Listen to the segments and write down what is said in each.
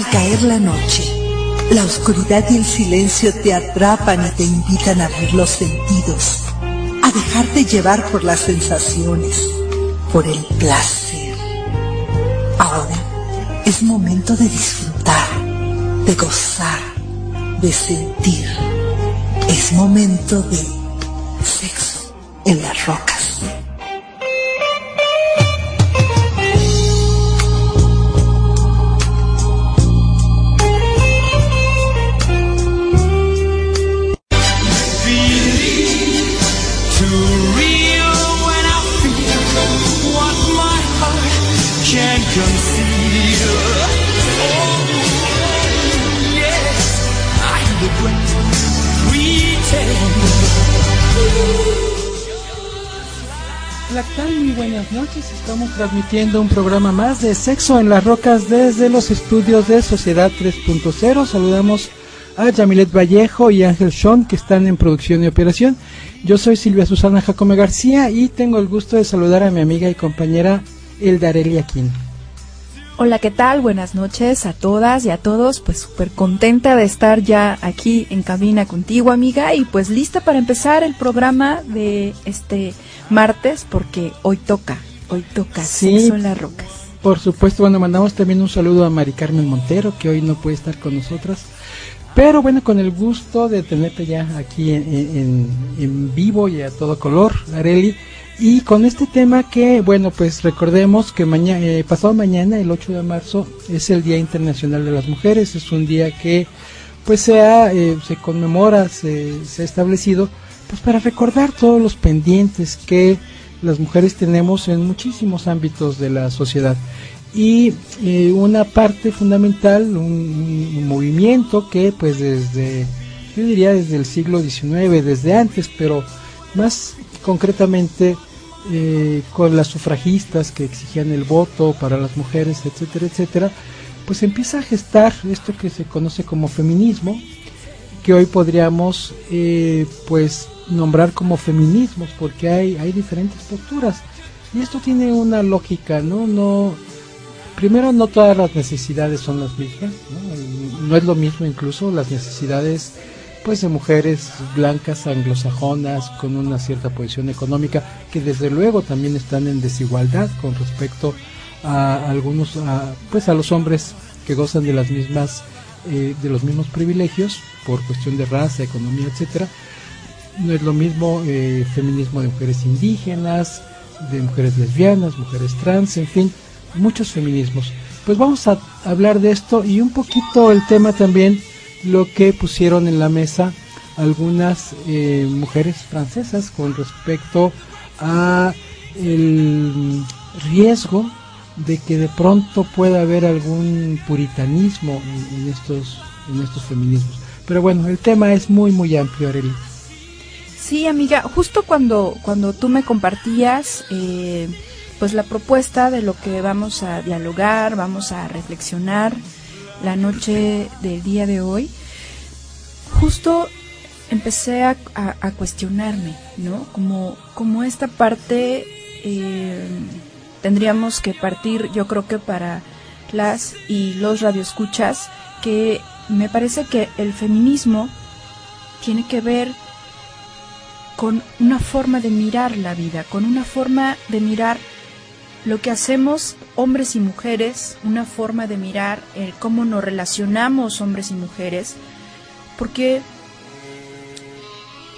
Al caer la noche, la oscuridad y el silencio te atrapan y te invitan a abrir los sentidos, a dejarte llevar por las sensaciones, por el placer. Ahora es momento de disfrutar, de gozar, de sentir. Es momento de sexo en las rocas. Muy buenas noches. Estamos transmitiendo un programa más de Sexo en las Rocas desde los estudios de Sociedad 3.0. Saludamos a Yamilet Vallejo y Ángel Sean que están en producción y operación. Yo soy Silvia Susana Jacome García y tengo el gusto de saludar a mi amiga y compañera Eldareli Aquino. Hola, ¿qué tal? Buenas noches a todas y a todos. Pues súper contenta de estar ya aquí en cabina contigo, amiga, y pues lista para empezar el programa de este martes, porque hoy toca, hoy toca Sí. Sexo en las Rocas. Por supuesto, bueno, mandamos también un saludo a Mari Carmen Montero, que hoy no puede estar con nosotras. Pero bueno, con el gusto de tenerte ya aquí en, en- en vivo y a todo color, Areli. Y con este tema que, bueno, pues recordemos que mañana, pasado mañana, el 8 de marzo, es el Día Internacional de las Mujeres. Es un día que, pues, se, ha, eh, se conmemora, se, se ha establecido, pues, para recordar todos los pendientes que las mujeres tenemos en muchísimos ámbitos de la sociedad. Y eh, una parte fundamental, un, un movimiento que, pues, desde, yo diría desde el siglo XIX, desde antes, pero más concretamente eh, con las sufragistas que exigían el voto para las mujeres, etcétera, etcétera, pues empieza a gestar esto que se conoce como feminismo, que hoy podríamos eh, pues nombrar como feminismos, porque hay, hay diferentes posturas. Y esto tiene una lógica, ¿no? No, primero no todas las necesidades son las mismas, ¿no? No es lo mismo incluso las necesidades pues de mujeres blancas anglosajonas con una cierta posición económica que desde luego también están en desigualdad con respecto a algunos a, pues a los hombres que gozan de las mismas eh, de los mismos privilegios por cuestión de raza economía etcétera. No es lo mismo eh, feminismo de mujeres indígenas de mujeres lesbianas mujeres trans en fin muchos feminismos. Pues vamos a hablar de esto y un poquito el tema también lo que pusieron en la mesa algunas eh, mujeres francesas con respecto a el riesgo de que de pronto pueda haber algún puritanismo en, estos en estos feminismos. Pero bueno el tema es muy muy amplio Arely. Sí, amiga, justo cuando, cuando tú me compartías eh, pues la propuesta de lo que vamos a dialogar, vamos a reflexionar la noche del día de hoy, justo empecé a, cuestionarme, ¿no? Como, como esta parte eh, tendríamos que partir, yo creo que para las y los radioescuchas, que me parece que el feminismo tiene que ver con una forma de mirar la vida, con una forma de mirar lo que hacemos hombres y mujeres, una forma de mirar el cómo nos relacionamos hombres y mujeres, porque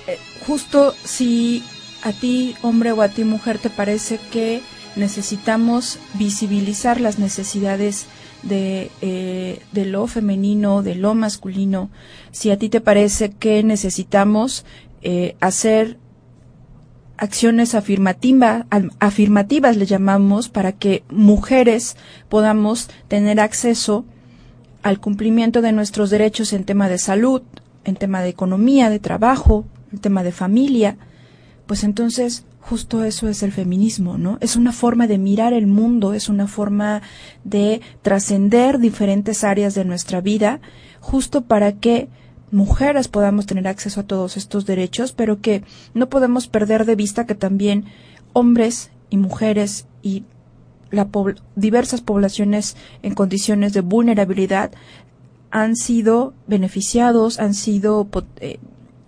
eh, justo si a ti hombre o a ti mujer te parece que necesitamos visibilizar las necesidades de, eh, lo femenino, de lo masculino, si a ti te parece que necesitamos eh, hacer acciones afirmativas, le llamamos, para que mujeres podamos tener acceso al cumplimiento de nuestros derechos en tema de salud, en tema de economía, de trabajo, en tema de familia, pues entonces justo eso es el feminismo, ¿no? Es una forma de mirar el mundo, es una forma de trascender diferentes áreas de nuestra vida, justo para que mujeres podamos tener acceso a todos estos derechos, pero que no podemos perder de vista que también hombres y mujeres y la diversas poblaciones en condiciones de vulnerabilidad han sido beneficiados, han sido eh,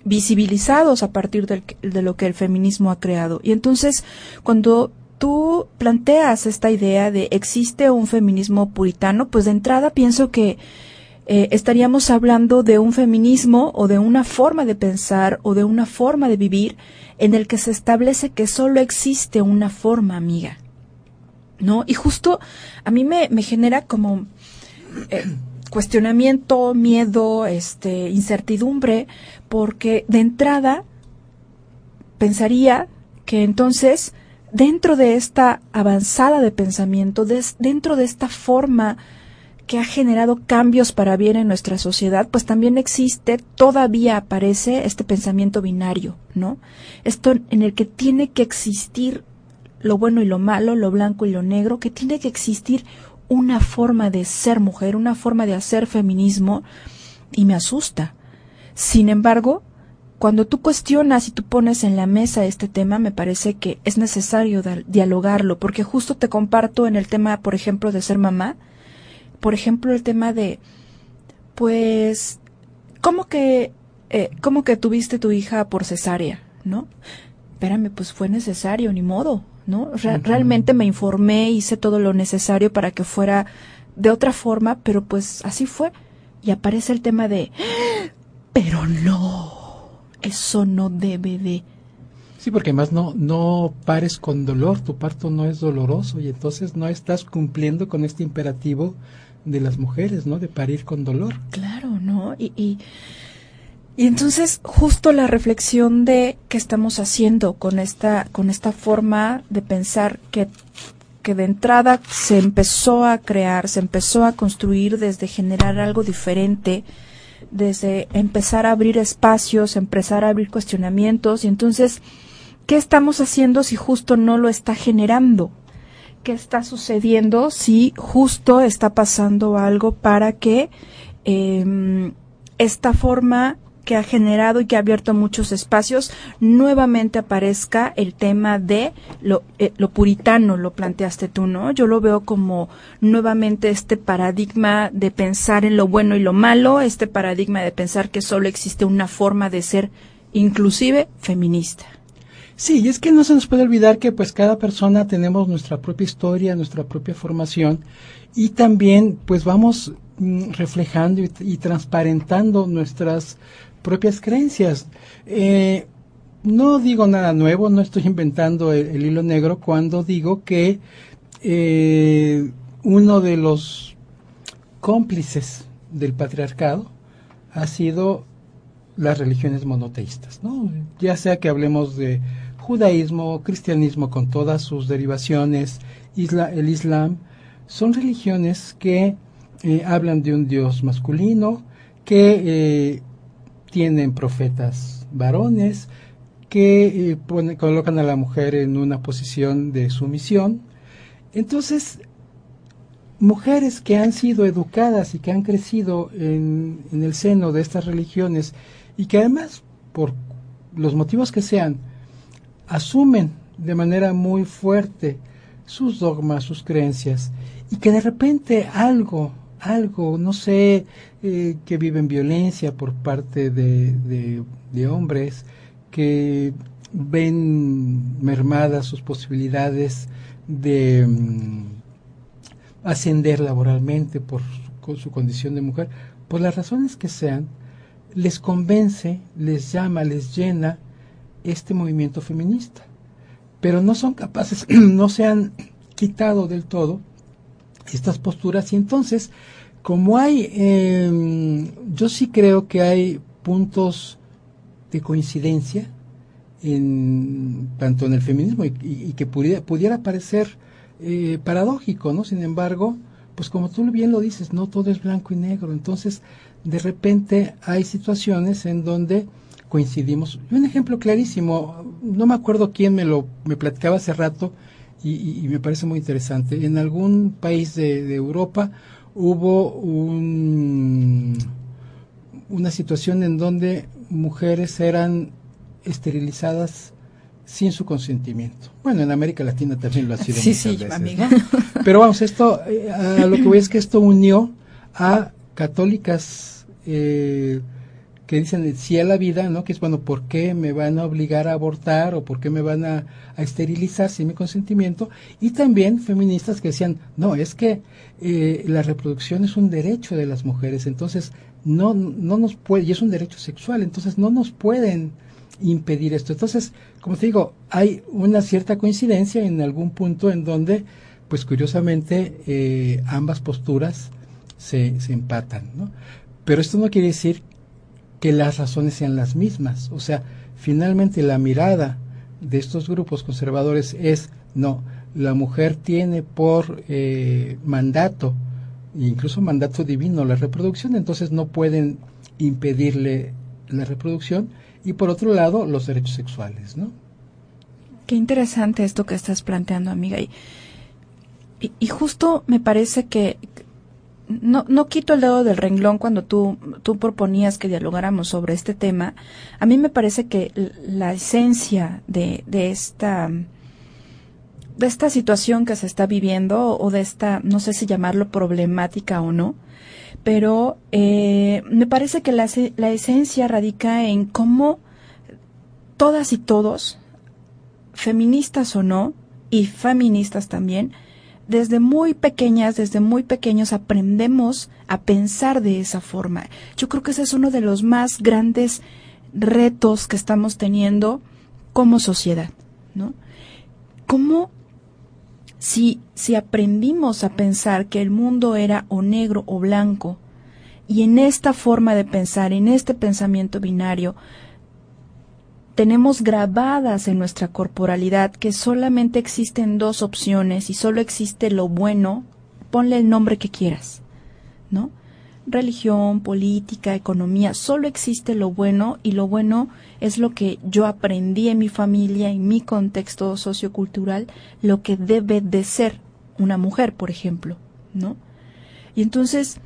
visibilizados a partir de lo que el feminismo ha creado. Y entonces, cuando tú planteas esta idea de existe un feminismo puritano, pues de entrada pienso que eh, estaríamos hablando de un feminismo o de una forma de pensar o de una forma de vivir en el que se establece que solo existe una forma amiga. ¿No? Y justo a mí me, me genera como eh, cuestionamiento, miedo, este, incertidumbre, porque de entrada pensaría que entonces dentro de esta avanzada de pensamiento, dentro de esta forma que ha generado cambios para bien en nuestra sociedad, pues también existe, todavía aparece este pensamiento binario, ¿no? Esto en el que tiene que existir lo bueno y lo malo, lo blanco y lo negro, que tiene que existir una forma de ser mujer, una forma de hacer feminismo, y me asusta. Sin embargo, cuando tú cuestionas y tú pones en la mesa este tema, me parece que es necesario dialogarlo, porque justo te comparto en el tema, por ejemplo, de ser mamá, por ejemplo, el tema de, pues, ¿cómo que, eh, cómo que tuviste tu hija por cesárea, no? Espérame, pues fue necesario, ni modo, ¿no? Realmente me informé, hice todo lo necesario para que fuera de otra forma, pero pues así fue. Y aparece el tema de, pero no, eso no debe de Sí, porque además no, no pares con dolor, tu parto no es doloroso y entonces no estás cumpliendo con este imperativo de las mujeres, ¿no? De parir con dolor. Claro, ¿no? Y, y, entonces justo la reflexión de qué estamos haciendo con esta, con esta forma de pensar que, que de entrada se empezó a crear, se empezó a construir desde generar algo diferente, desde empezar a abrir espacios, empezar a abrir cuestionamientos y entonces, ¿qué estamos haciendo si justo no lo está generando? Qué está sucediendo, si justo está pasando algo para que em, esta forma que ha generado y que ha abierto muchos espacios, nuevamente aparezca el tema de lo, eh, lo, puritano, lo planteaste tú, ¿no? Yo lo veo como nuevamente este paradigma de pensar en lo bueno y lo malo, este paradigma de pensar que solo existe una forma de ser inclusive feminista. Sí, y es que no se nos puede olvidar que pues cada persona tenemos nuestra propia historia, nuestra propia formación y también pues vamos mm, reflejando y, transparentando nuestras propias creencias. Eh, no digo nada nuevo, no estoy inventando el, hilo negro cuando digo que eh, uno de los cómplices del patriarcado ha sido las religiones monoteístas, ¿no? Ya sea que hablemos de judaísmo, cristianismo con todas sus derivaciones, el islam, son religiones que eh, hablan de un Dios masculino, que eh, tienen profetas varones, que eh, colocan a la mujer en una posición de sumisión. Entonces, mujeres que han sido educadas y que han crecido en el seno de estas religiones y que además, por los motivos que sean, asumen de manera muy fuerte sus dogmas, sus creencias, y que de repente algo, algo, no sé, eh, que viven violencia por parte de, de, hombres, que ven mermadas sus posibilidades de mm, ascender laboralmente por su, su condición de mujer, por las razones que sean, les convence, les llama, les llena este movimiento feminista. Pero no son capaces, no se han quitado del todo estas posturas y entonces, como hay, em, yo sí creo que hay puntos de coincidencia en, tanto en el feminismo y, que pudiera, parecer eh, paradójico, ¿no? Sin embargo, pues como tú bien lo dices, no todo es blanco y negro. Entonces, de repente hay situaciones en donde coincidimos. Y un ejemplo clarísimo, no me acuerdo quién me lo me platicaba hace rato y, me parece muy interesante. En algún país de, Europa hubo un, una situación en donde mujeres eran esterilizadas sin su consentimiento. Bueno, en América Latina también lo ha sido sí, muchas sí, veces, amiga. ¿no? Pero vamos, esto, eh, a lo que voy es que esto unió a católicas eh, que dicen sí a la vida, ¿no? Que es, bueno, ¿por qué me van a obligar a abortar o por qué me van a, a esterilizar sin mi consentimiento? Y también feministas que decían, no, es que eh, la reproducción es un derecho de las mujeres, entonces no, no nos puede, y es un derecho sexual, entonces no nos pueden impedir esto. Entonces, como te digo, hay una cierta coincidencia en algún punto en donde, pues curiosamente, eh, ambas posturas se, se empatan, ¿no? Pero esto no quiere decir que las razones sean las mismas. O sea, finalmente la mirada de estos grupos conservadores es, no, la mujer tiene por eh, mandato, incluso mandato divino, la reproducción, entonces no pueden impedirle la reproducción, y por otro lado, los derechos sexuales, ¿no? Qué interesante esto que estás planteando, amiga. Y, y, y justo me parece que no, no quito el dedo del renglón cuando tú, tú proponías que dialogáramos sobre este tema. A mí me parece que la esencia de, de esta de esta situación que se está viviendo o de esta, no sé si llamarlo problemática o no, pero eh, me parece que la, la esencia radica en cómo todas y todos, feministas o no, y feministas también, desde muy pequeñas, desde muy pequeños aprendemos a pensar de esa forma. Yo creo que ese es uno de los más grandes retos que estamos teniendo como sociedad, ¿no? ¿Cómo si, si aprendimos a pensar que el mundo era o negro o blanco, y en esta forma de pensar, en este pensamiento binario, tenemos grabadas en nuestra corporalidad que solamente existen dos opciones y solo existe lo bueno, ponle el nombre que quieras, ¿no? Religión, política, economía, solo existe lo bueno y lo bueno es lo que yo aprendí en mi familia, en mi contexto sociocultural, lo que debe de ser una mujer, por ejemplo, ¿no? Y entonces,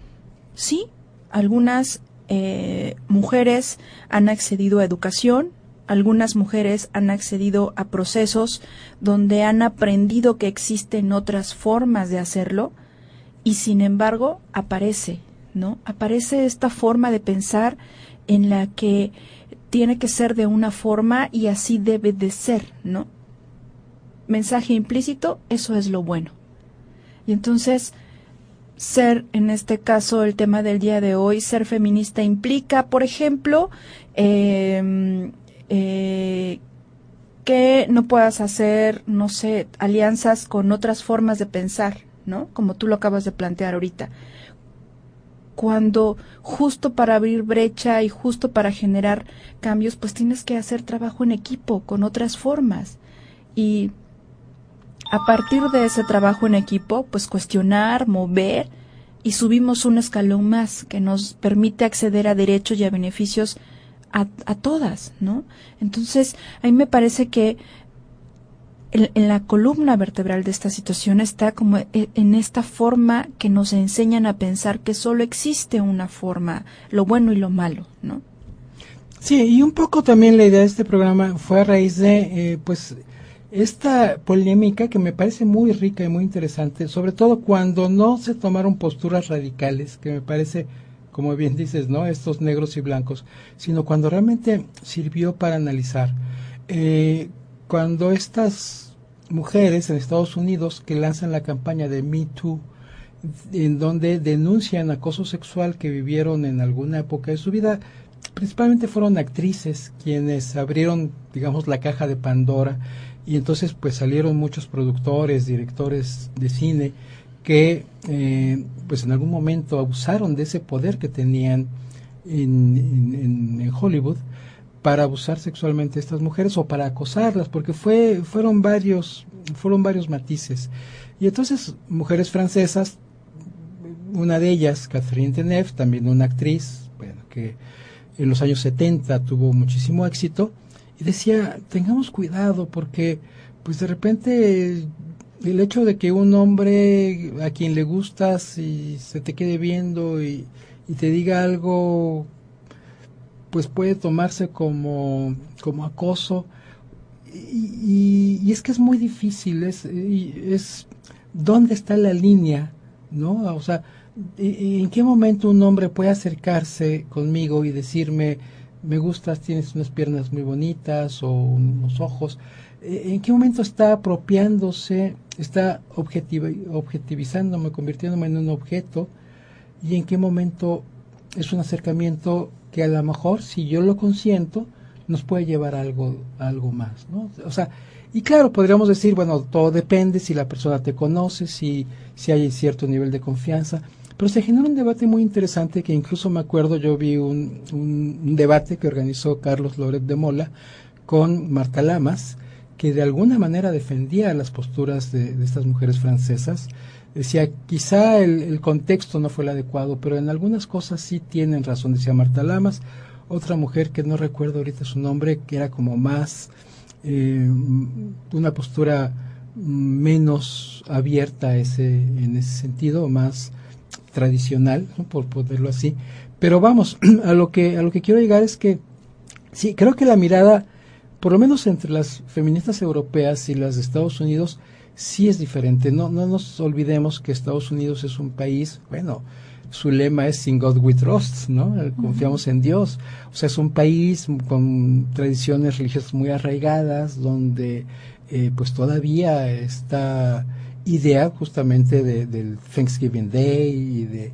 sí, algunas eh, mujeres han accedido a educación, algunas mujeres han accedido a procesos donde han aprendido que existen otras formas de hacerlo y sin embargo aparece, ¿no? Aparece esta forma de pensar en la que tiene que ser de una forma y así debe de ser, ¿no? Mensaje implícito, eso es lo bueno. Y entonces, ser, en este caso, el tema del día de hoy, ser feminista implica, por ejemplo, eh, eh, que no puedas hacer, no sé, alianzas con otras formas de pensar, ¿no? Como tú lo acabas de plantear ahorita. Cuando justo para abrir brecha y justo para generar cambios, pues tienes que hacer trabajo en equipo con otras formas. Y a partir de ese trabajo en equipo, pues cuestionar, mover y subimos un escalón más que nos permite acceder a derechos y a beneficios a, a todas, ¿no? Entonces, a mí me parece que en, la columna vertebral de esta situación está como e, en esta forma que nos enseñan a pensar que solo existe una forma, lo bueno y lo malo, ¿no? Sí, y un poco también la idea de este programa fue a raíz de, eh, pues, esta polémica que me parece muy rica y muy interesante, sobre todo cuando no se tomaron posturas radicales, que me parece como bien dices, ¿no? Estos negros y blancos, sino cuando realmente sirvió para analizar. Eh, cuando estas mujeres en Estados Unidos que lanzan la campaña de Me Too, en donde denuncian acoso sexual que vivieron en alguna época de su vida, principalmente fueron actrices quienes abrieron, digamos, la caja de Pandora y entonces pues salieron muchos productores, directores de cine que eh, pues en algún momento abusaron de ese poder que tenían en, en, Hollywood para abusar sexualmente de estas mujeres o para acosarlas porque fue fueron varios fueron varios matices. Y entonces mujeres francesas una de ellas Catherine Deneuve también una actriz bueno que en los años 70 tuvo muchísimo éxito y decía tengamos cuidado porque pues de repente el hecho de que un hombre a quien le gustas y se te quede viendo y, y, te diga algo, pues puede tomarse como, como acoso. y, es que es muy difícil, es, es dónde está la línea, ¿no? O sea, ¿en qué momento un hombre puede acercarse conmigo y decirme, me gustas, tienes unas piernas muy bonitas o unos ojos? ¿En qué momento está apropiándose, está objetivizándome, convirtiéndome en un objeto? ¿Y en qué momento es un acercamiento que a lo mejor, si yo lo consiento, nos puede llevar a algo, algo más, ¿no? O sea, y claro, podríamos decir, bueno, todo depende si la persona te conoce, si, si hay cierto nivel de confianza, pero se genera un debate muy interesante que incluso me acuerdo, yo vi un, un, debate que organizó Carlos Loret de Mola con Marta Lamas, que de alguna manera defendía las posturas de, estas mujeres francesas, decía, quizá el, el, contexto no fue el adecuado, pero en algunas cosas sí tienen razón, decía Marta Lamas, otra mujer que no recuerdo ahorita su nombre, que era como más, eh, una postura menos abierta ese, en ese sentido, más tradicional, por ponerlo así. Pero vamos, a lo que, a lo que quiero llegar es que sí, creo que la mirada, por lo menos entre las feministas europeas y las de Estados Unidos, sí es diferente. No, no nos olvidemos que Estados Unidos es un país, bueno, su lema es In God We Trust, ¿no? Confiamos en Dios. O sea, es un país con tradiciones religiosas muy arraigadas, donde eh, pues todavía esta idea justamente de, del Thanksgiving Day y de...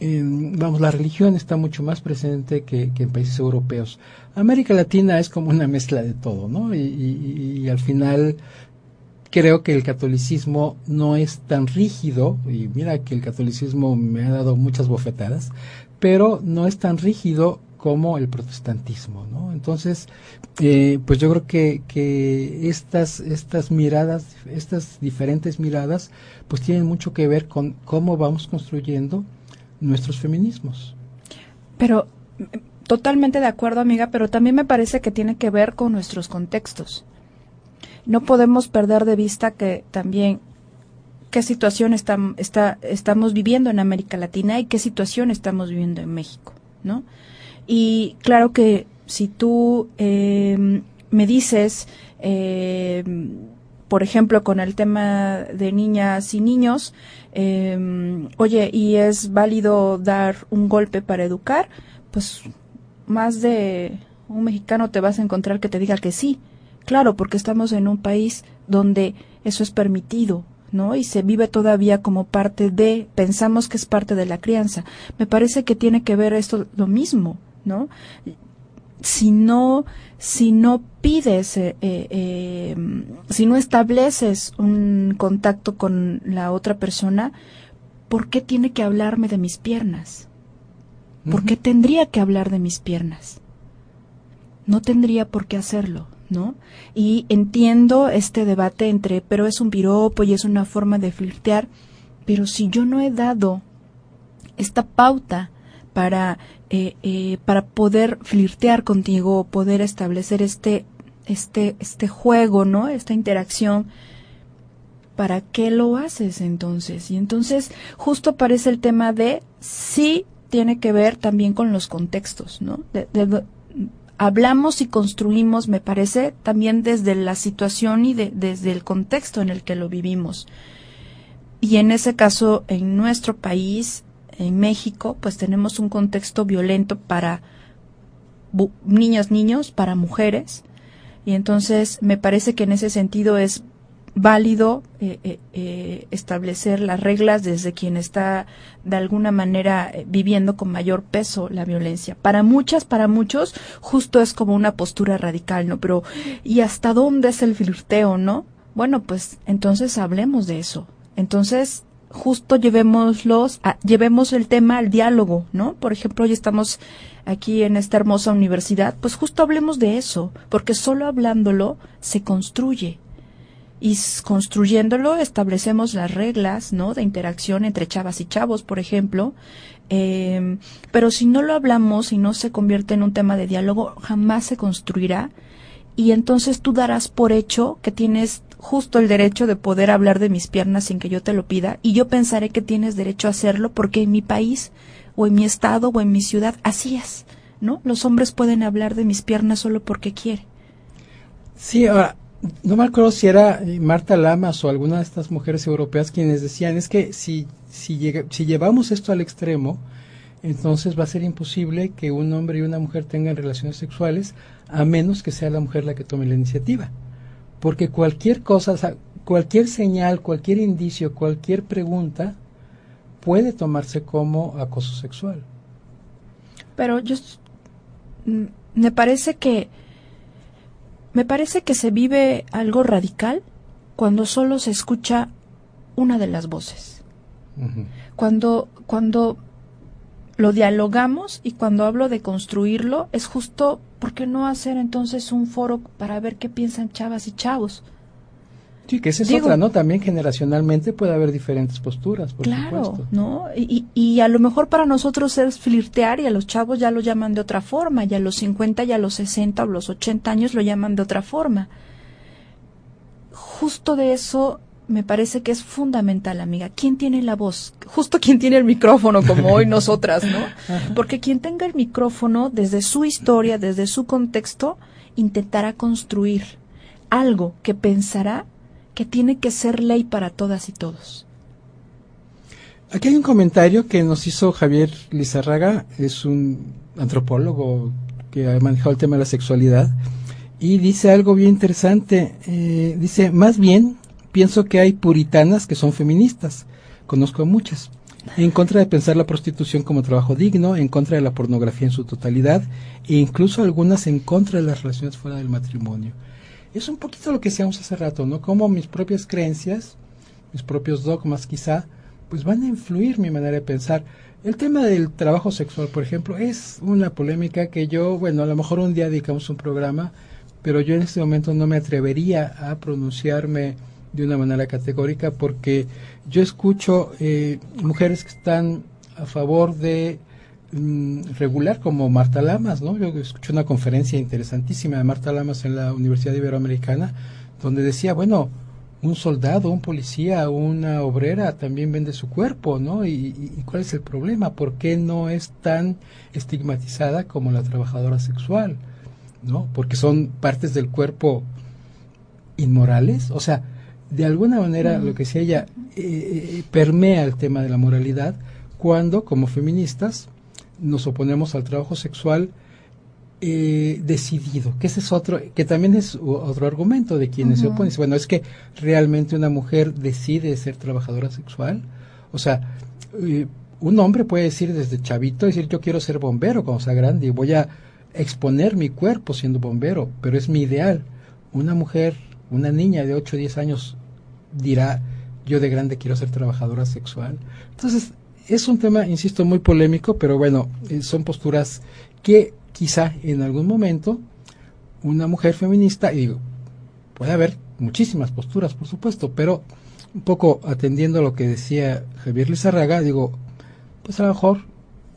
vamos, la religión está mucho más presente que, en países europeos. América Latina es como una mezcla de todo, ¿no? y al final creo que el catolicismo no es tan rígido, y mira que el catolicismo me ha dado muchas bofetadas, pero no es tan rígido como el protestantismo, ¿no? Entonces, eh, pues yo creo que, que estas, estas miradas, estas diferentes miradas, pues tienen mucho que ver con cómo vamos construyendo nuestros feminismos. Pero, totalmente de acuerdo, amiga, pero también me parece que tiene que ver con nuestros contextos no podemos perder de vista que también qué situación estamos viviendo en América Latina y qué situación estamos viviendo en México, ¿no? Y claro que si tú em, me dices, em, por ejemplo, con el tema de niñas y niños, em, oye, ¿y es válido dar un golpe para educar? Pues más de un mexicano te vas a encontrar que te diga que sí, Claro, porque estamos en un país donde eso es permitido, ¿no? Y se vive todavía como parte de, pensamos que es parte de la crianza. Me parece que tiene que ver esto lo mismo, ¿no? Si no, si no pides, eh, eh, si no estableces un contacto con la otra persona, ¿por qué tiene que hablarme de mis piernas? ¿Por qué tendría que hablar de mis piernas? No tendría por qué hacerlo. ¿no? Y entiendo este debate entre, pero es un piropo y es una forma de flirtear, pero si yo no he dado esta pauta para, eh, eh, para poder flirtear contigo, poder establecer este, este, este juego, ¿no? Esta interacción, ¿para qué lo haces entonces? Y entonces justo aparece el tema de sí tiene que ver también con los contextos, ¿no? de, hablamos y construimos, me parece, también desde la situación y desde el contexto en el que lo vivimos. Y en ese caso, en nuestro país, en México, pues tenemos un contexto violento para niños, niños, para mujeres. Y entonces me parece que en ese sentido es válido eh, eh, eh, establecer las reglas desde quien está de alguna manera viviendo con mayor peso la violencia. Para muchas, para muchos, justo es como una postura radical, ¿no? Pero, ¿y hasta dónde es el flirteo, no? Bueno, pues entonces hablemos de eso. Entonces, justo llevémoslos, a, llevemos el tema al diálogo, ¿no? Por ejemplo, hoy estamos aquí en esta hermosa universidad, pues justo hablemos de eso, porque solo hablándolo se construye. Y construyéndolo establecemos las reglas no de interacción entre chavas y chavos por ejemplo. Eh, pero si no lo hablamos y no se convierte en un tema de diálogo jamás se construirá. Y entonces tú darás por hecho que tienes justo el derecho de poder hablar de mis piernas sin que yo te lo pida y yo pensaré que tienes derecho a hacerlo porque en mi país o en mi estado o en mi ciudad así es no los hombres pueden hablar de mis piernas solo porque quieren Sí, ahora, no me acuerdo si era Marta Lamas o alguna de estas mujeres europeas quienes decían, es que si, si, si llevamos esto al extremo, entonces va a ser imposible que un hombre y una mujer tengan relaciones sexuales a menos que sea la mujer la que tome la iniciativa. Porque cualquier cosa, cualquier señal, cualquier indicio, cualquier pregunta puede tomarse como acoso sexual. Pero yo mm, me parece que me parece que se vive algo radical cuando solo se escucha una de las voces. Cuando cuando lo dialogamos y cuando hablo de construirlo es justo porque no hacer entonces un foro para ver qué piensan chavas y chavos. Sí, que esa es otra, ¿no? También generacionalmente puede haber diferentes posturas, por claro, ¿no? Y, y, a lo mejor para nosotros es flirtear y a los chavos ya lo llaman de otra forma, y a los 50 y a los 60 o los 80 años lo llaman de otra forma. Justo de eso me parece que es fundamental, amiga. ¿Quién tiene la voz? Justo quien tiene el micrófono, como hoy nosotras, ¿no? Porque quien tenga el micrófono, desde su historia, desde su contexto, intentará construir algo que pensará que tiene que ser ley para todas y todos. Aquí hay un comentario que nos hizo Javier Lizarraga, es un antropólogo que ha manejado el tema de la sexualidad, y dice algo bien interesante. Eh, dice, más bien, pienso que hay puritanas que son feministas, conozco a muchas, en contra de pensar la prostitución como trabajo digno, en contra de la pornografía en su totalidad, e incluso algunas en contra de las relaciones fuera del matrimonio es un poquito lo que decíamos hace rato, ¿no? Como mis propias creencias, mis propios dogmas quizá, pues van a influir mi manera de pensar. El tema del trabajo sexual, por ejemplo, es una polémica que yo, bueno, a lo mejor un día dedicamos un programa, pero yo en este momento no me atrevería a pronunciarme de una manera categórica porque yo escucho eh, mujeres que están a favor de Mm, regular como Marta Lamas, ¿no? Yo escuché una conferencia interesantísima de Marta Lamas en la Universidad Iberoamericana, donde decía, bueno, un soldado, un policía, una obrera también vende su cuerpo, ¿no? ¿Y, cuál es el problema? ¿Por qué no es tan estigmatizada como la trabajadora sexual? ¿No? Porque son partes del cuerpo inmorales, o sea, de alguna manera lo que decía ella eh, eh, permea el tema de la moralidad cuando como feministas nos oponemos al trabajo sexual eh, decidido, que ese es otro, que también es otro argumento de quienes se oponen. Bueno, es que realmente una mujer decide ser trabajadora sexual. O sea, eh, un hombre puede decir desde chavito, decir yo quiero ser bombero cuando sea grande y voy a exponer mi cuerpo siendo bombero, pero es mi ideal. Una mujer, una niña de 8 o 10 años dirá yo de grande quiero ser trabajadora sexual. Entonces, es un tema, insisto, muy polémico, pero bueno, eh, son posturas que quizá en algún momento una mujer feminista, y digo, puede haber muchísimas posturas, por supuesto, pero un poco atendiendo a lo que decía Javier Lizarraga, digo, pues a lo mejor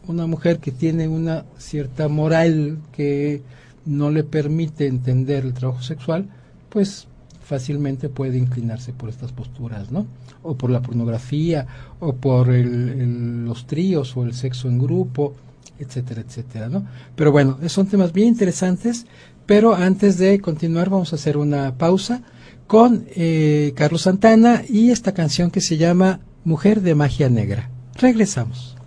una mujer que tiene una cierta moral que no le permite entender el trabajo sexual, pues fácilmente puede inclinarse por estas posturas, ¿no? O por la pornografía, o por los tríos, o el sexo en grupo, etcétera, etcétera, ¿no? Pero bueno, son temas bien interesantes, pero antes de continuar vamos a hacer una pausa con eh, Carlos Santana y esta canción que se llama Mujer de Magia Negra. Regresamos.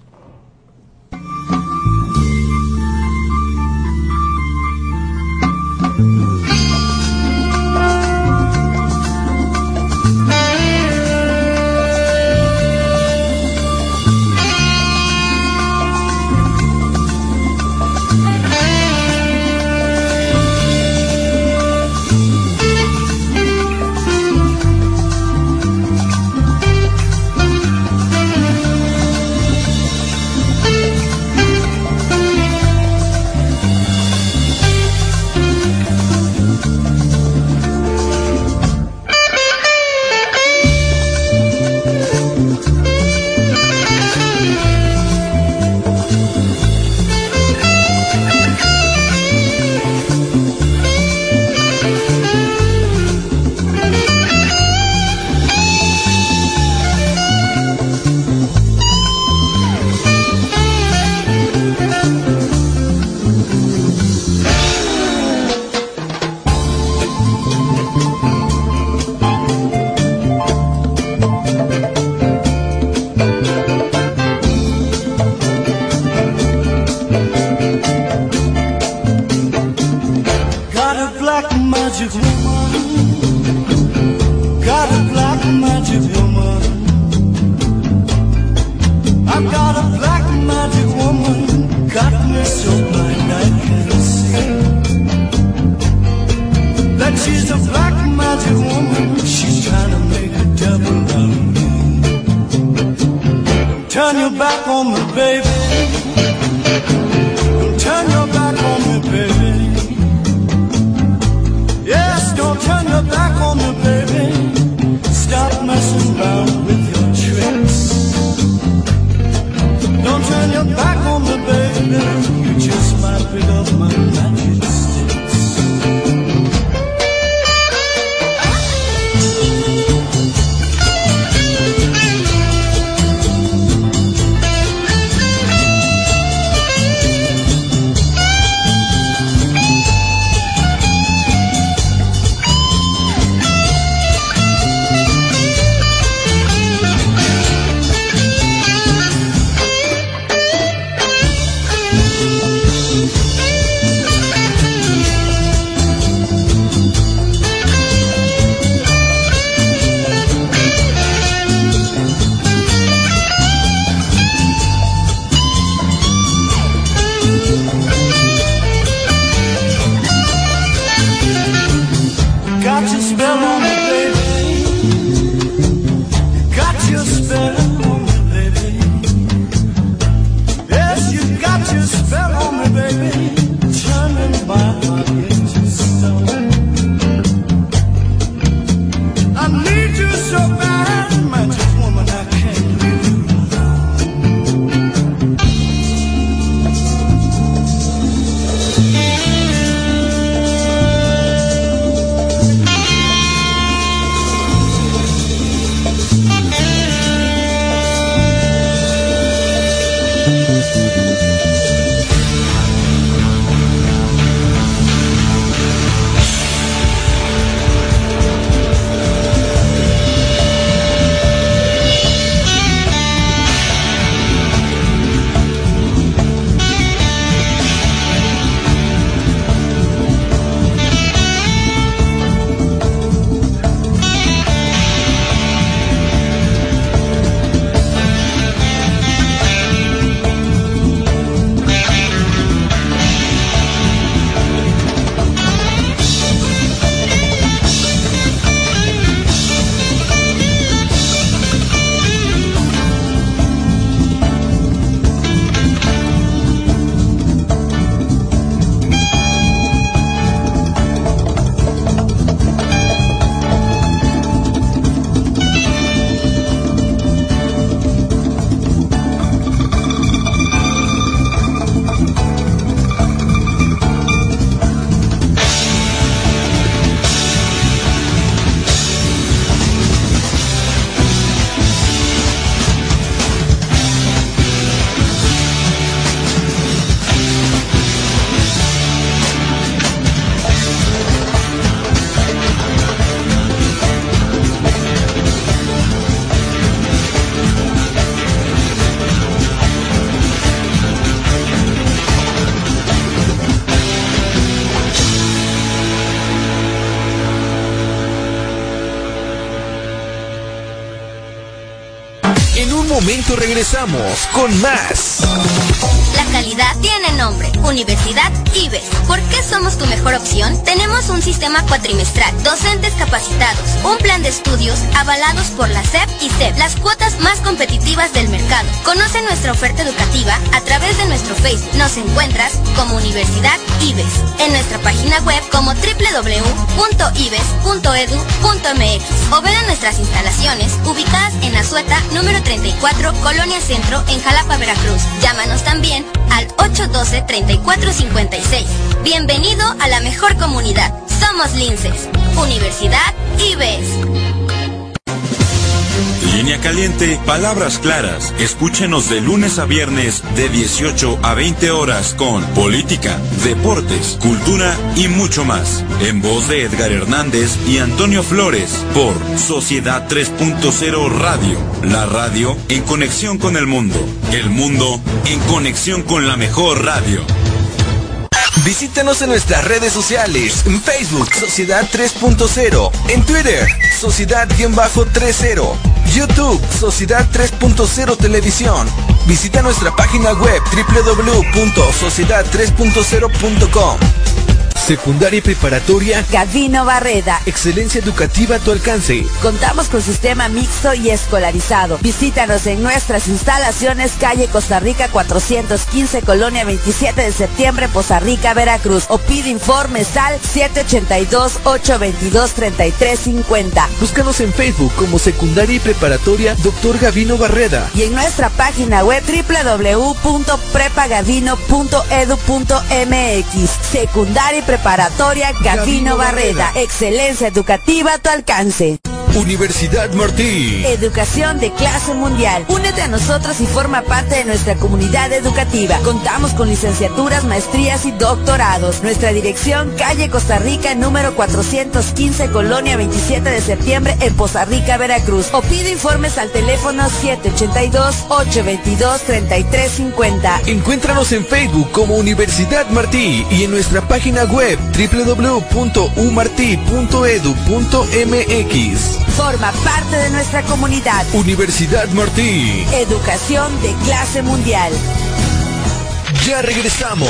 Got a black magic woman, got me so blind I can't see. That she's a black magic woman, she's trying to make a devil out of me. Turn your back on me, baby. Turn your back on me, baby. Yes, don't turn your back on me, baby. Stop messing around turn your back on me, baby. You just might pick up my magic un momento regresamos con más. La tiene nombre, Universidad IBES. ¿Por qué somos tu mejor opción? Tenemos un sistema cuatrimestral, docentes capacitados, un plan de estudios avalados por la SEP y CEP, las cuotas más competitivas del mercado. Conoce nuestra oferta educativa a través de nuestro Facebook. Nos encuentras como Universidad IBES, en nuestra página web como www.ibes.edu.mx o ven a nuestras instalaciones ubicadas en Azueta número 34, Colonia Centro, en Jalapa, Veracruz. Llámanos también al 812-3456. Bienvenido a la mejor comunidad. Somos Linces, Universidad IBES. Línea Caliente, palabras claras. Escúchenos de lunes a viernes de 18 a 20 horas con política, deportes, cultura y mucho más. En voz de Edgar Hernández y Antonio Flores por Sociedad 3.0 Radio. La radio en conexión con el mundo. El mundo en conexión con la mejor radio. Visítanos en nuestras redes sociales, en Facebook, Sociedad 3.0, en Twitter, Sociedad-30, YouTube, Sociedad 3.0 Televisión. Visita nuestra página web www.sociedad3.0.com. Secundaria y preparatoria. Gavino Barreda. Excelencia educativa a tu alcance. Contamos con sistema mixto y escolarizado. Visítanos en nuestras instalaciones, calle Costa Rica 415, Colonia 27 de septiembre, Poza Rica, Veracruz. O pide informes al 782-822-3350. Búscanos en Facebook como Secundaria y Preparatoria Dr. Gavino Barreda. Y en nuestra página web www.prepagavino.edu.mx. Secundaria preparatoria Gavino Barreda. Excelencia educativa a tu alcance. Universidad Martí. Educación de clase mundial. Únete a nosotros y forma parte de nuestra comunidad educativa. Contamos con licenciaturas, maestrías y doctorados. Nuestra dirección, calle Costa Rica, número 415, Colonia 27 de septiembre, en Poza Rica, Veracruz. O pide informes al teléfono 782-822-3350. Encuéntranos en Facebook como Universidad Martí y en nuestra página web www.umarti.edu.mx. Forma parte de nuestra comunidad. Universidad Martí. Educación de clase mundial. Ya regresamos.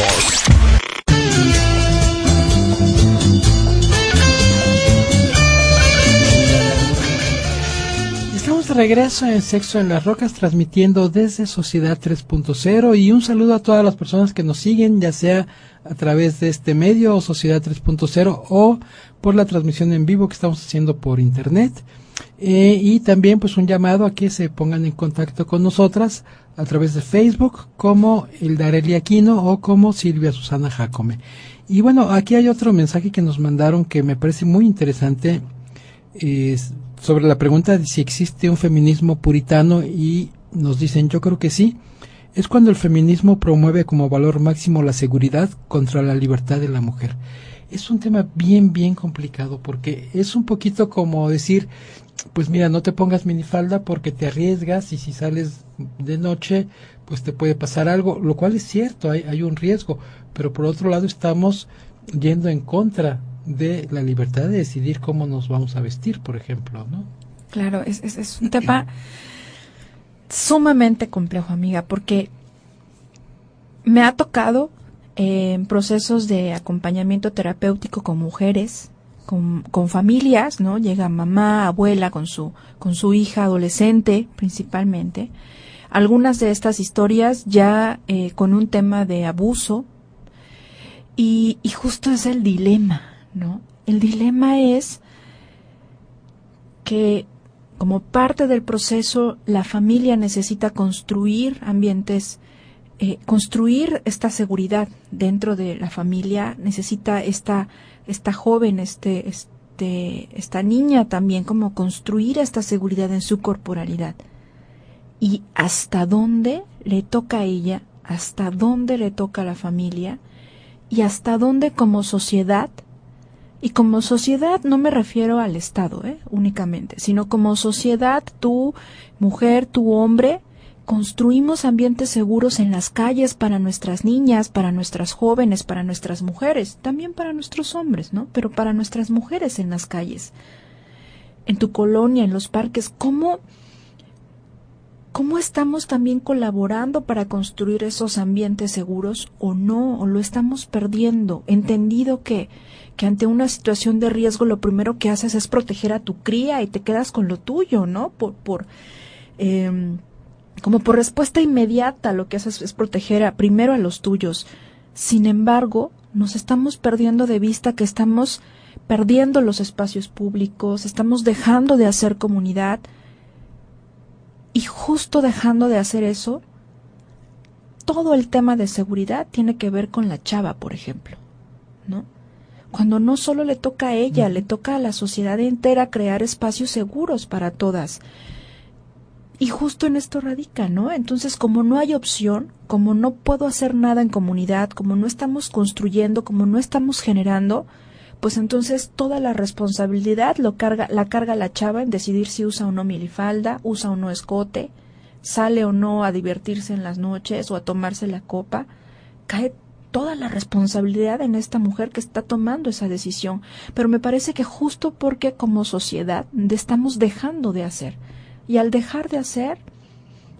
Regreso en Sexo en las Rocas, transmitiendo desde Sociedad 3.0 y un saludo a todas las personas que nos siguen, ya sea a través de este medio o Sociedad 3.0 o por la transmisión en vivo que estamos haciendo por internet. Eh, y también pues un llamado a que se pongan en contacto con nosotras a través de Facebook como Hildareli Aquino o como Silvia Susana Jacome. Y bueno, aquí hay otro mensaje que nos mandaron que me parece muy interesante eh, sobre la pregunta de si existe un feminismo puritano y nos dicen yo creo que sí. Es cuando el feminismo promueve como valor máximo la seguridad contra la libertad de la mujer. Es un tema bien, bien complicado porque es un poquito como decir, pues mira, no te pongas minifalda porque te arriesgas y si sales de noche, pues te puede pasar algo, lo cual es cierto, hay, hay un riesgo, pero por otro lado estamos yendo en contra de la libertad de decidir cómo nos vamos a vestir, por ejemplo, ¿no? Claro, es, es, es un tema sumamente complejo, amiga, porque me ha tocado en procesos de acompañamiento terapéutico con mujeres, con, con, familias, ¿no? Llega mamá, abuela con su, con su hija adolescente, principalmente. Algunas de estas historias ya eh, con un tema de abuso. Y, y justo es el dilema, El dilema es que como parte del proceso la familia necesita construir ambientes eh, construir esta seguridad dentro de la familia. Necesita esta esta joven este este esta niña también como construir esta seguridad en su corporalidad. Y hasta dónde le toca a ella hasta dónde le toca a la familia y hasta dónde como sociedad y como sociedad no me refiero al Estado ¿eh? únicamente, sino como sociedad, tú, mujer, tú, hombre, construimos ambientes seguros en las calles para nuestras niñas, para nuestras jóvenes, para nuestras mujeres, también para nuestros hombres, ¿no? Pero para nuestras mujeres en las calles, en tu colonia, en los parques, ¿cómo, cómo estamos también colaborando para construir esos ambientes seguros o no, o lo estamos perdiendo, entendido que que ante una situación de riesgo lo primero que haces es proteger a tu cría y te quedas con lo tuyo, ¿no? Por, por eh, como por respuesta inmediata lo que haces es proteger a, primero a los tuyos. Sin embargo, nos estamos perdiendo de vista que estamos perdiendo los espacios públicos, estamos dejando de hacer comunidad y justo dejando de hacer eso, todo el tema de seguridad tiene que ver con la chava, por ejemplo, ¿no? Cuando no solo le toca a ella, le toca a la sociedad entera crear espacios seguros para todas. Y justo en esto radica, ¿no? Entonces, como no hay opción, como no puedo hacer nada en comunidad, como no estamos construyendo, como no estamos generando, pues entonces toda la responsabilidad lo carga, la carga la chava en decidir si usa o no milifalda, usa o no escote, sale o no a divertirse en las noches o a tomarse la copa. Cae toda la responsabilidad en esta mujer que está tomando esa decisión. Pero me parece que justo porque como sociedad estamos dejando de hacer. Y al dejar de hacer,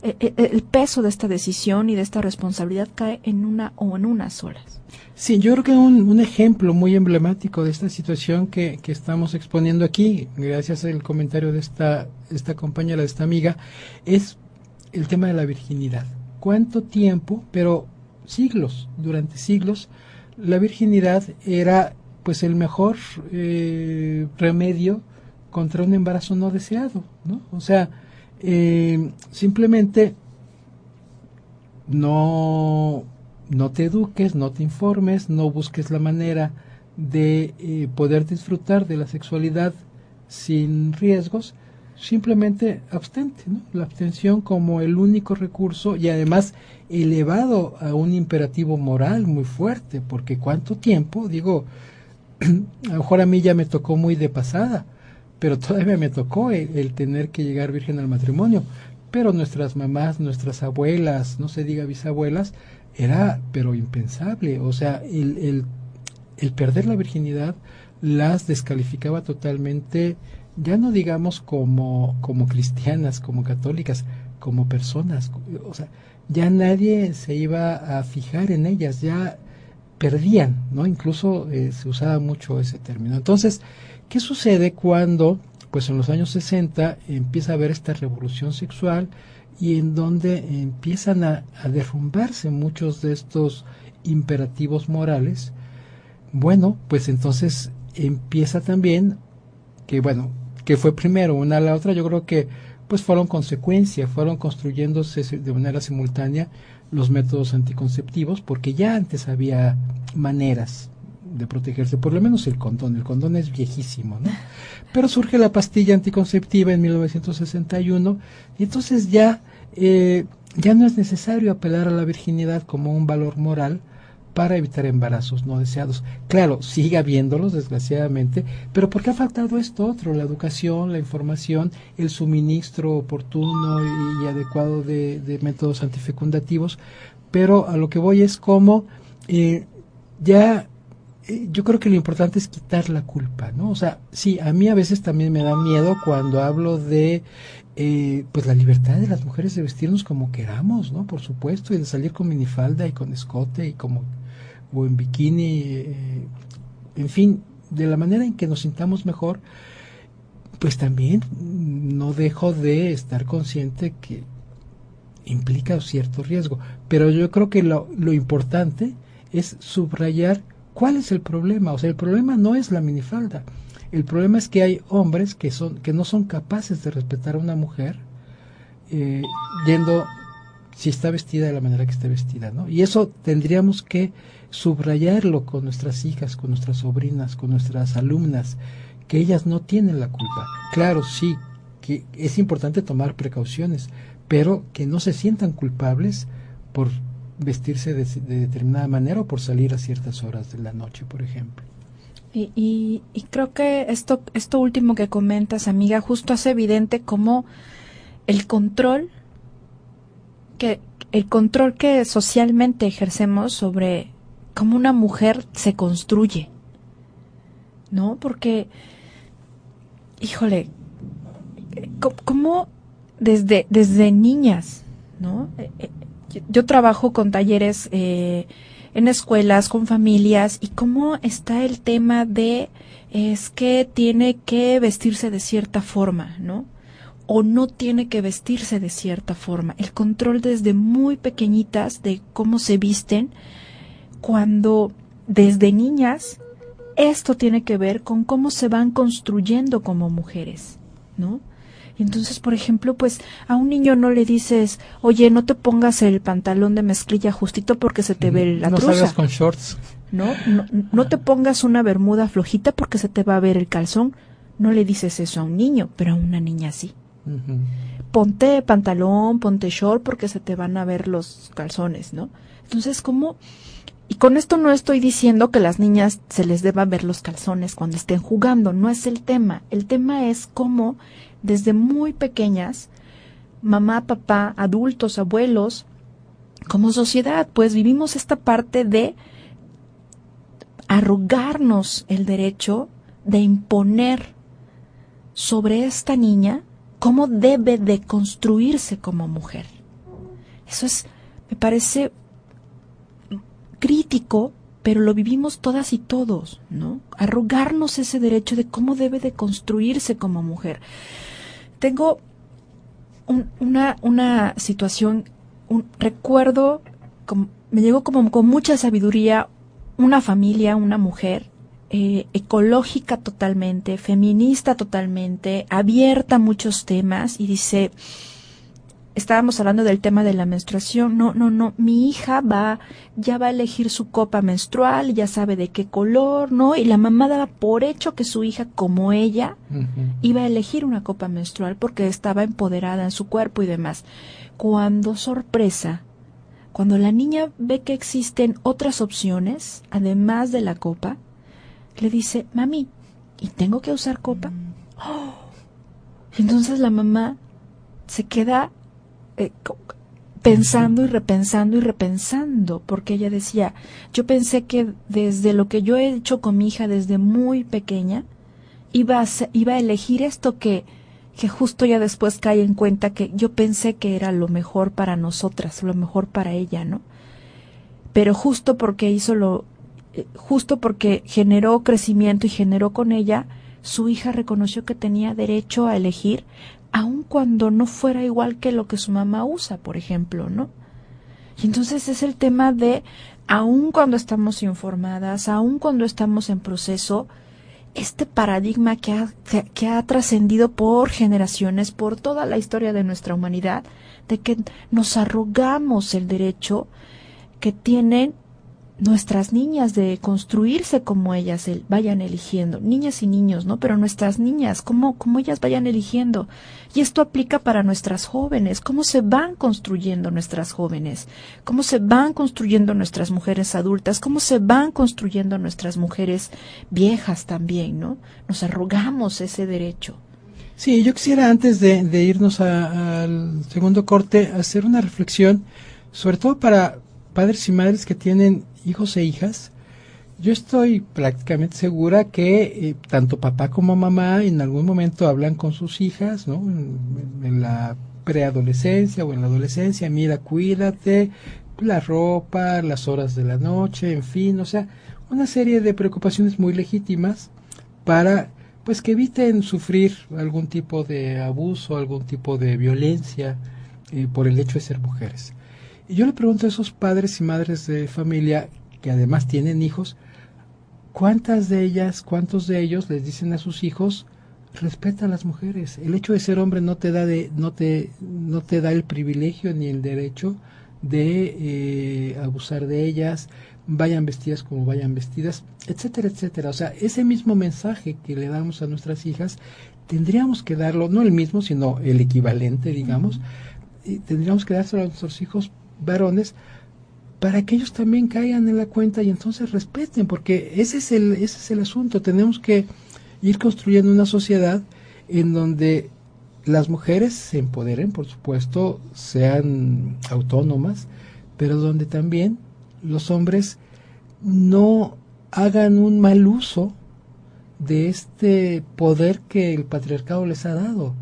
e, e, el peso de esta decisión y de esta responsabilidad cae en una o en unas solas. Sí, yo creo que un, un ejemplo muy emblemático de esta situación que, que, estamos exponiendo aquí, gracias al comentario de esta, esta compañera, de esta amiga, es el tema de la virginidad. ¿Cuánto tiempo, pero siglos, durante siglos, la virginidad era pues el mejor eh, remedio contra un embarazo no deseado, ¿no? O sea, eh, simplemente no, no te eduques, no te informes, no busques la manera de eh, poder disfrutar de la sexualidad sin riesgos, simplemente abstente, ¿no? La abstención como el único recurso y además elevado a un imperativo moral muy fuerte, porque cuánto tiempo, digo, a lo mejor a mí ya me tocó muy de pasada, pero todavía me tocó el, tener que llegar virgen al matrimonio. Pero nuestras mamás, nuestras abuelas, no se diga bisabuelas, era pero impensable. O sea, el, el, el perder la virginidad las descalificaba totalmente, ya no digamos como, como cristianas, como católicas, como personas. O sea, ya nadie se iba a fijar en ellas, ya perdían, ¿no? Incluso eh, se usaba mucho ese término. Entonces, ¿Qué sucede cuando, pues en los años 60, empieza a haber esta revolución sexual y en donde empiezan a, derrumbarse muchos de estos imperativos morales? Bueno, pues entonces empieza también que, bueno, que fue primero una a la otra, yo creo que pues fueron consecuencia, fueron construyéndose de manera simultánea los métodos anticonceptivos, porque ya antes había maneras de protegerse, por lo menos el condón. El condón es viejísimo, ¿no? Pero surge la pastilla anticonceptiva en 1961 y entonces ya, eh, ya no es necesario apelar a la virginidad como un valor moral para evitar embarazos no deseados. Claro, sigue habiéndolos, desgraciadamente, pero ¿por qué ha faltado esto otro? La educación, la información, el suministro oportuno y, adecuado de, métodos antifecundativos. Pero a lo que voy es como eh, ya eh, yo creo que lo importante es quitar la culpa, ¿no? O sea, sí, a mí a veces también me da miedo cuando hablo de, eh, pues la libertad de las mujeres de vestirnos como queramos, ¿no? Por supuesto, y de salir con minifalda y con escote y como, o en bikini, eh, en fin, de la manera en que nos sintamos mejor, pues también no dejo de estar consciente que implica cierto riesgo. Pero yo creo que lo, importante es subrayar ¿Cuál es el problema? O sea, el problema no es la minifalda. El problema es que hay hombres que, son, que no son capaces de respetar a una mujer eh, yendo si está vestida de la manera que esté vestida, ¿no? Y eso tendríamos que subrayarlo con nuestras hijas, con nuestras sobrinas, con nuestras alumnas, que ellas no tienen la culpa. Claro, sí, que es importante tomar precauciones, pero que no se sientan culpables por vestirse de, determinada manera o por salir a ciertas horas de la noche, por ejemplo. Y, y, creo que esto, esto último que comentas, amiga, justo hace evidente cómo el control que el control que socialmente ejercemos sobre cómo una mujer se construye, ¿no? Porque, híjole, cómo desde, desde niñas, ¿no? Eh, eh, yo trabajo con talleres eh, en escuelas, con familias, y cómo está el tema de es que tiene que vestirse de cierta forma, ¿no? O no tiene que vestirse de cierta forma. El control desde muy pequeñitas de cómo se visten, cuando desde niñas esto tiene que ver con cómo se van construyendo como mujeres, ¿no? entonces, por ejemplo, pues a un niño no le dices, oye, no te pongas el pantalón de mezclilla justito porque se te ve la no truza. con shorts. ¿No? ¿no? No te pongas una bermuda flojita porque se te va a ver el calzón. No le dices eso a un niño, pero a una niña sí. Ponte pantalón, ponte short porque se te van a ver los calzones, ¿no? Entonces, ¿cómo? Y con esto no estoy diciendo que las niñas se les deba ver los calzones cuando estén jugando, no es el tema. El tema es cómo desde muy pequeñas, mamá, papá, adultos, abuelos, como sociedad, pues vivimos esta parte de arrogarnos el derecho de imponer sobre esta niña cómo debe de construirse como mujer. Eso es, me parece crítico, pero lo vivimos todas y todos, ¿no? Arrogarnos ese derecho de cómo debe de construirse como mujer. Tengo una, una situación, un recuerdo, me llegó como con mucha sabiduría una familia, una mujer eh, ecológica totalmente, feminista totalmente, abierta a muchos temas y dice, estábamos hablando del tema de la menstruación, no, no, no, mi hija va, ya va a elegir su copa menstrual, ya sabe de qué color, ¿no? Y la mamá daba por hecho que su hija, como ella, iba a elegir una copa menstrual porque estaba empoderada en su cuerpo y demás. Cuando sorpresa, cuando la niña ve que existen otras opciones, además de la copa, le dice, mami, ¿y tengo que usar copa? ¡Oh! Entonces la mamá se queda eh, pensando y repensando y repensando, porque ella decía, yo pensé que desde lo que yo he hecho con mi hija desde muy pequeña, iba a, iba a elegir esto que, que justo ya después cae en cuenta que yo pensé que era lo mejor para nosotras, lo mejor para ella, ¿no? Pero justo porque hizo lo, eh, justo porque generó crecimiento y generó con ella, su hija reconoció que tenía derecho a elegir, aun cuando no fuera igual que lo que su mamá usa, por ejemplo, ¿no? Y entonces es el tema de, aun cuando estamos informadas, aun cuando estamos en proceso, este paradigma que ha, que ha trascendido por generaciones, por toda la historia de nuestra humanidad, de que nos arrogamos el derecho que tienen nuestras niñas de construirse como ellas vayan eligiendo, niñas y niños, ¿no? Pero nuestras niñas, cómo, cómo ellas vayan eligiendo. Y esto aplica para nuestras jóvenes, cómo se van construyendo nuestras jóvenes, cómo se van construyendo nuestras mujeres adultas, cómo se van construyendo nuestras mujeres viejas también, ¿no? Nos arrogamos ese derecho. Sí, yo quisiera antes de, de irnos al segundo corte hacer una reflexión, sobre todo para padres y madres que tienen hijos e hijas, yo estoy prácticamente segura que eh, tanto papá como mamá en algún momento hablan con sus hijas, ¿no? En, la preadolescencia o en la adolescencia, mira, cuídate, la ropa, las horas de la noche, en fin, o sea, una serie de preocupaciones muy legítimas para pues que eviten sufrir algún tipo de abuso, algún tipo de violencia eh, por el hecho de ser mujeres. Y yo le pregunto a esos padres y madres de familia que además tienen hijos, ¿cuántas de ellas, cuántos de ellos les dicen a sus hijos, respeta a las mujeres? El hecho de ser hombre no te da, de, no te, no te da el privilegio ni el derecho de eh, abusar de ellas, vayan vestidas como vayan vestidas, etcétera, etcétera. O sea, ese mismo mensaje que le damos a nuestras hijas, tendríamos que darlo, no el mismo, sino el equivalente, digamos, y tendríamos que dárselo a nuestros hijos varones para que ellos también caigan en la cuenta y entonces respeten, porque ese es el, ese es el asunto. Tenemos que ir construyendo una sociedad en donde las mujeres se empoderen, por supuesto, sean autónomas, pero donde también los hombres no hagan un mal uso de este poder que el patriarcado les ha dado.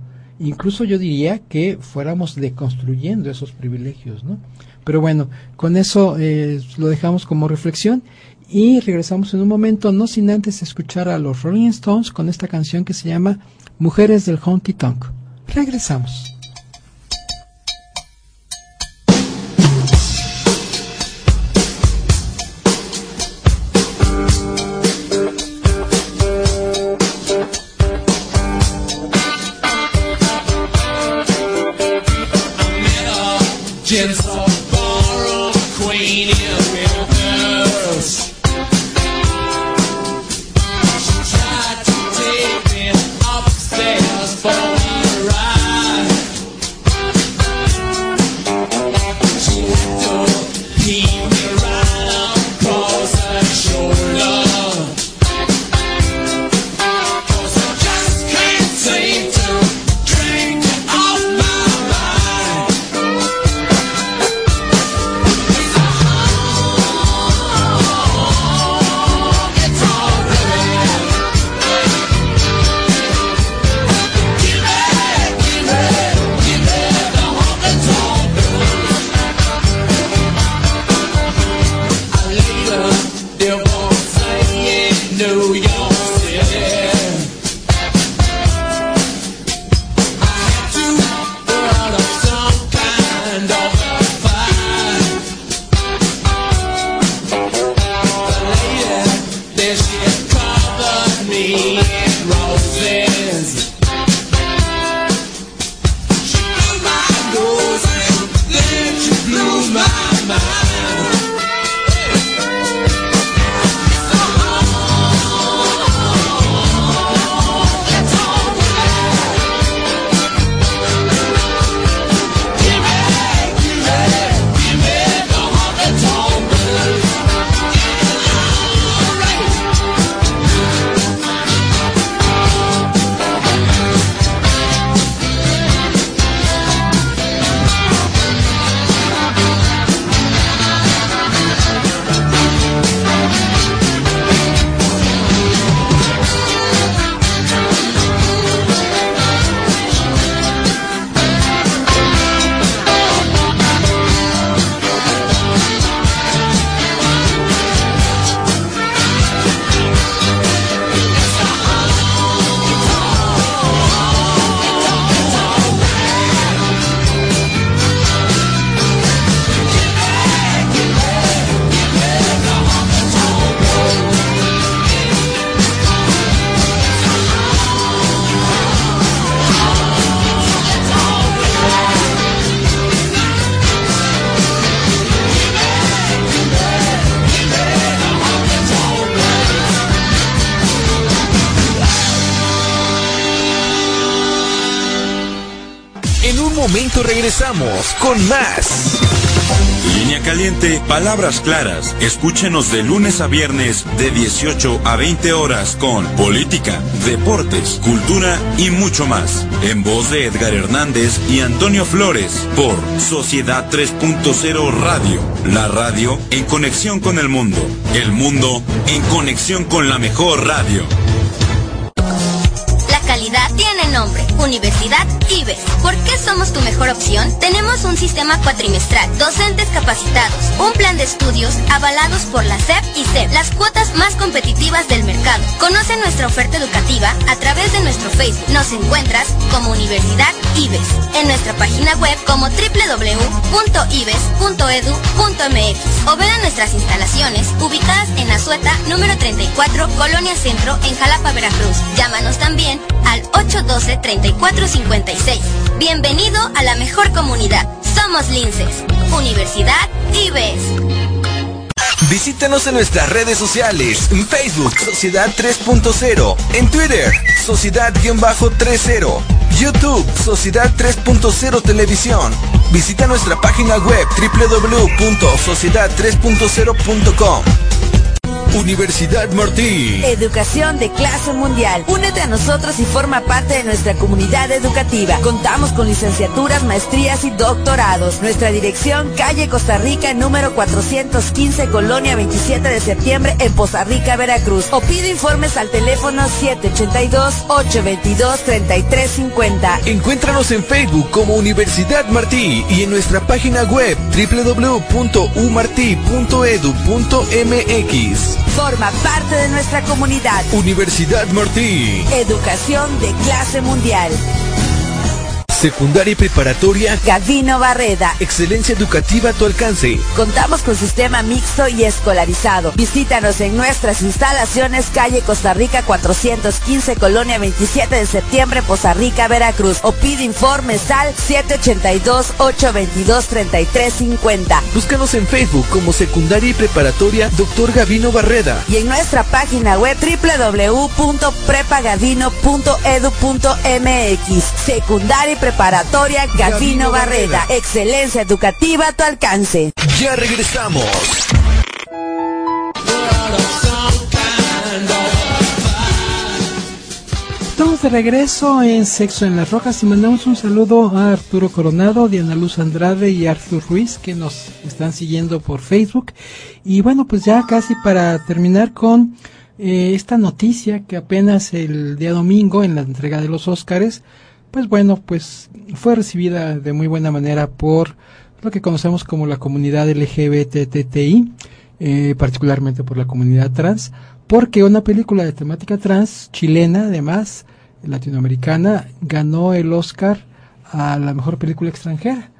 Incluso yo diría que fuéramos deconstruyendo esos privilegios, ¿no? Pero bueno, con eso eh, lo dejamos como reflexión y regresamos en un momento, no sin antes escuchar a los Rolling Stones con esta canción que se llama Mujeres del Honky Tonk. Regresamos. Momento regresamos con más. Línea Caliente, palabras claras. Escúchenos de lunes a viernes de 18 a 20 horas con política, deportes, cultura y mucho más. En voz de Edgar Hernández y Antonio Flores por Sociedad 3.0 Radio. La radio en conexión con el mundo. El mundo en conexión con la mejor radio. La calidad tiene nombre, Universidad IBES. ¿Por qué somos tu mejor opción? Tenemos un sistema cuatrimestral, docentes capacitados, un plan de estudios avalados por la SEP y CEP, las cuotas más competitivas del mercado. Conoce nuestra oferta educativa a través de nuestro Facebook. Nos encuentras como Universidad IBES, en nuestra página web como www.ibes.edu.mx o ven a nuestras instalaciones ubicadas en Azueta, número 34, Colonia Centro, en Jalapa, Veracruz. Llámanos también al 812-3456. Bienvenido a la mejor comunidad. Somos Linces, Universidad IBES. Visítanos en nuestras redes sociales, en Facebook, Sociedad 3.0, en Twitter, Sociedad-30, YouTube, Sociedad 3.0 Televisión. Visita nuestra página web www.sociedad3.0.com. Universidad Martí. Educación de clase mundial. Únete a nosotros y forma parte de nuestra comunidad educativa. Contamos con licenciaturas, maestrías y doctorados. Nuestra dirección, calle Costa Rica, número 415, Colonia 27 de septiembre, en Poza Rica, Veracruz. O pide informes al teléfono 782-822-3350. Encuéntranos en Facebook como Universidad Martí y en nuestra página web www.umarti.edu.mx. Forma parte de nuestra comunidad. Universidad Martí. Educación de clase mundial. Secundaria y preparatoria. Gavino Barreda. Excelencia educativa a tu alcance. Contamos con sistema mixto y escolarizado. Visítanos en nuestras instalaciones, calle Costa Rica 415, Colonia 27 de septiembre, Poza Rica, Veracruz. O pide informes al 782-822-3350. Búscanos en Facebook como Secundaria y Preparatoria Dr. Gavino Barreda. Y en nuestra página web www.prepagavino.edu.mx. Secundaria y preparatoria Gavino Barreda. Excelencia educativa a tu alcance. Ya regresamos. Estamos de regreso en Sexo en las Rojas y mandamos un saludo a Arturo Coronado, Diana Luz Andrade y Arthur Ruiz que nos están siguiendo por Facebook. Y bueno, pues ya casi para terminar con eh, esta noticia que apenas el día domingo en la entrega de los Óscares, pues bueno, pues fue recibida de muy buena manera por lo que conocemos como la comunidad LGBTTI, eh, particularmente por la comunidad trans, porque una película de temática trans, chilena además, latinoamericana, ganó el Oscar a la mejor película extranjera.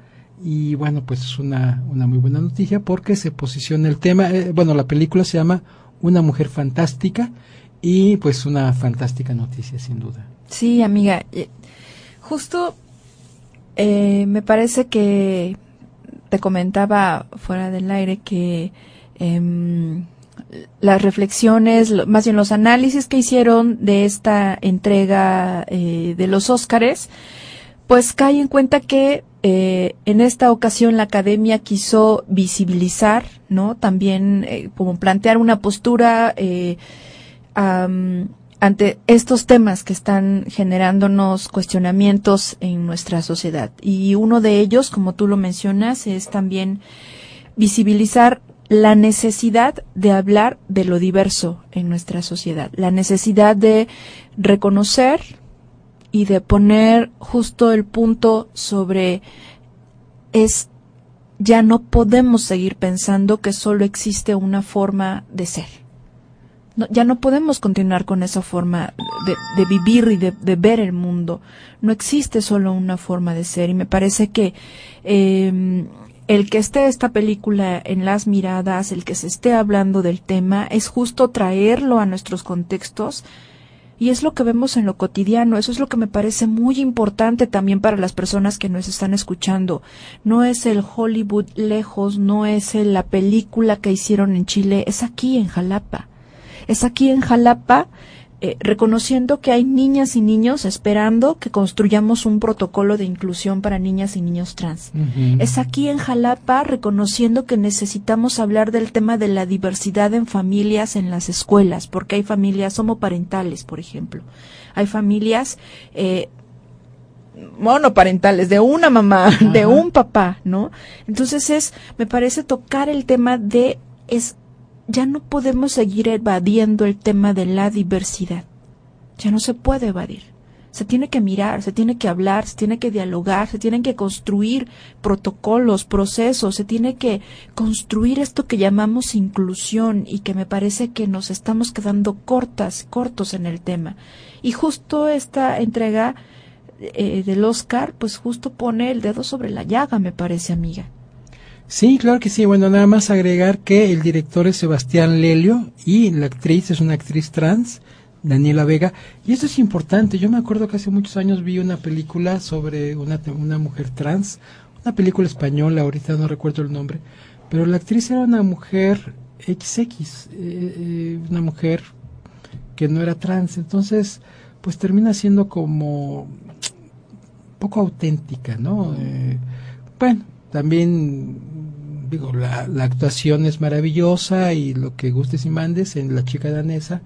Y bueno, pues es una, una muy buena noticia porque se posiciona el tema, eh, bueno, la película se llama Una mujer fantástica y pues una fantástica noticia sin duda. Sí, amiga. Justo eh, me parece que te comentaba fuera del aire que em, las reflexiones, más bien los análisis que hicieron de esta entrega eh, de los Óscares, pues cae en cuenta que eh, en esta ocasión la academia quiso visibilizar, ¿no? También eh, como plantear una postura eh, ante estos temas que están generándonos cuestionamientos en nuestra sociedad. Y uno de ellos, como tú lo mencionas, es también visibilizar la necesidad de hablar de lo diverso en nuestra sociedad, la necesidad de reconocer y de poner justo el punto sobre es ya no podemos seguir pensando que solo existe una forma de ser. No, ya no podemos continuar con esa forma de, vivir y de, ver el mundo. No existe solo una forma de ser y me parece que eh, el que esté esta película en las miradas, el que se esté hablando del tema, es justo traerlo a nuestros contextos y es lo que vemos en lo cotidiano, eso es lo que me parece muy importante también para las personas que nos están escuchando. No es el Hollywood lejos, no es la película que hicieron en Chile, es aquí en Jalapa. Es aquí en Jalapa eh, reconociendo que hay niñas y niños esperando que construyamos un protocolo de inclusión para niñas y niños trans. Es aquí en Jalapa reconociendo que necesitamos hablar del tema de la diversidad en familias en las escuelas, porque hay familias homoparentales, por ejemplo. Hay familias eh, monoparentales, de una mamá, de un papá, ¿no? Entonces es, me parece tocar el tema de, es, ya no podemos seguir evadiendo el tema de la diversidad. Ya no se puede evadir. Se tiene que mirar, se tiene que hablar, se tiene que dialogar, se tienen que construir protocolos, procesos, se tiene que construir esto que llamamos inclusión y que me parece que nos estamos quedando cortas, cortos en el tema. Y justo esta entrega eh, del Oscar, pues justo pone el dedo sobre la llaga, me parece, amiga. Sí, claro que sí. Bueno, nada más agregar que el director es Sebastián Lelio y la actriz es una actriz trans, Daniela Vega. Y esto es importante. Yo me acuerdo que hace muchos años vi una película sobre una, una mujer trans, una película española, ahorita no recuerdo el nombre, pero la actriz era una mujer XX, eh, eh, una mujer que no era trans. Entonces, pues termina siendo como poco auténtica, ¿no? Eh, bueno, también digo, la, la, actuación es maravillosa y lo que gustes y mandes en La chica danesa,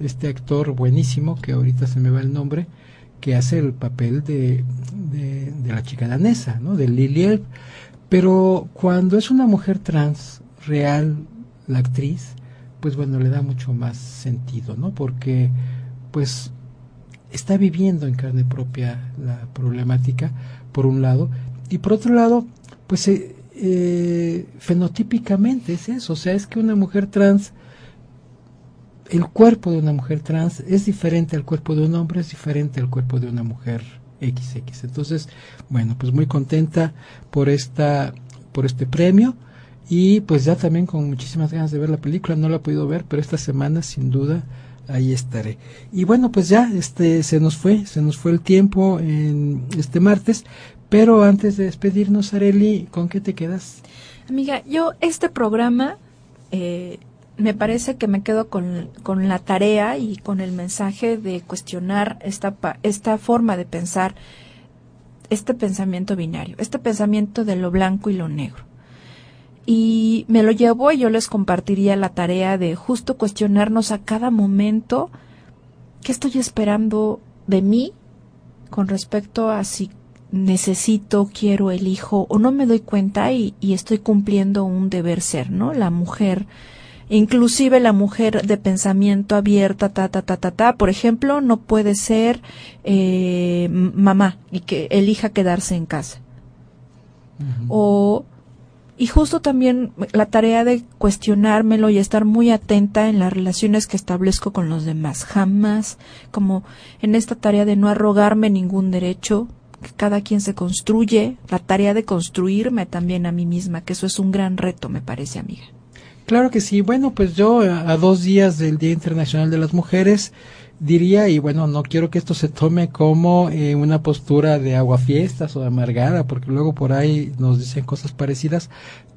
este actor buenísimo, que ahorita se me va el nombre, que hace el papel de, de, de la chica danesa, ¿no? De Lily Elf. Pero cuando es una mujer trans real, la actriz, pues bueno, le da mucho más sentido, ¿no? Porque, pues, está viviendo en carne propia la problemática, por un lado, y por otro lado, pues eh, eh, fenotípicamente es eso, o sea, es que una mujer trans, el cuerpo de una mujer trans es diferente al cuerpo de un hombre, es diferente al cuerpo de una mujer XX. Entonces, bueno, pues muy contenta por esta, por este premio y pues ya también con muchísimas ganas de ver la película, no la he podido ver, pero esta semana sin duda ahí estaré. Y bueno, pues ya este se nos fue, se nos fue el tiempo en este martes, pero antes de despedirnos, Areli, ¿con qué te quedas? Amiga, yo este programa eh, me parece que me quedo con, con, la tarea y con el mensaje de cuestionar esta, esta forma de pensar, este pensamiento binario, este pensamiento de lo blanco y lo negro. Y me lo llevo y yo les compartiría la tarea de justo cuestionarnos a cada momento qué estoy esperando de mí con respecto a si necesito, quiero, elijo o no me doy cuenta y, y, estoy cumpliendo un deber ser, ¿no? La mujer, inclusive la mujer de pensamiento abierta, ta, ta, ta, ta, ta, por ejemplo, no puede ser eh, mamá y que elija quedarse en casa. Uh -huh. O y justo también la tarea de cuestionármelo y estar muy atenta en las relaciones que establezco con los demás. Jamás, como en esta tarea de no arrogarme ningún derecho, que cada quien se construye, la tarea de construirme también a mí misma, que eso es un gran reto, me parece, amiga. Claro que sí. Bueno, pues yo a, a dos días del Día Internacional de las Mujeres diría, y bueno, no quiero que esto se tome como eh, una postura de aguafiestas o de amargada, porque luego por ahí nos dicen cosas parecidas,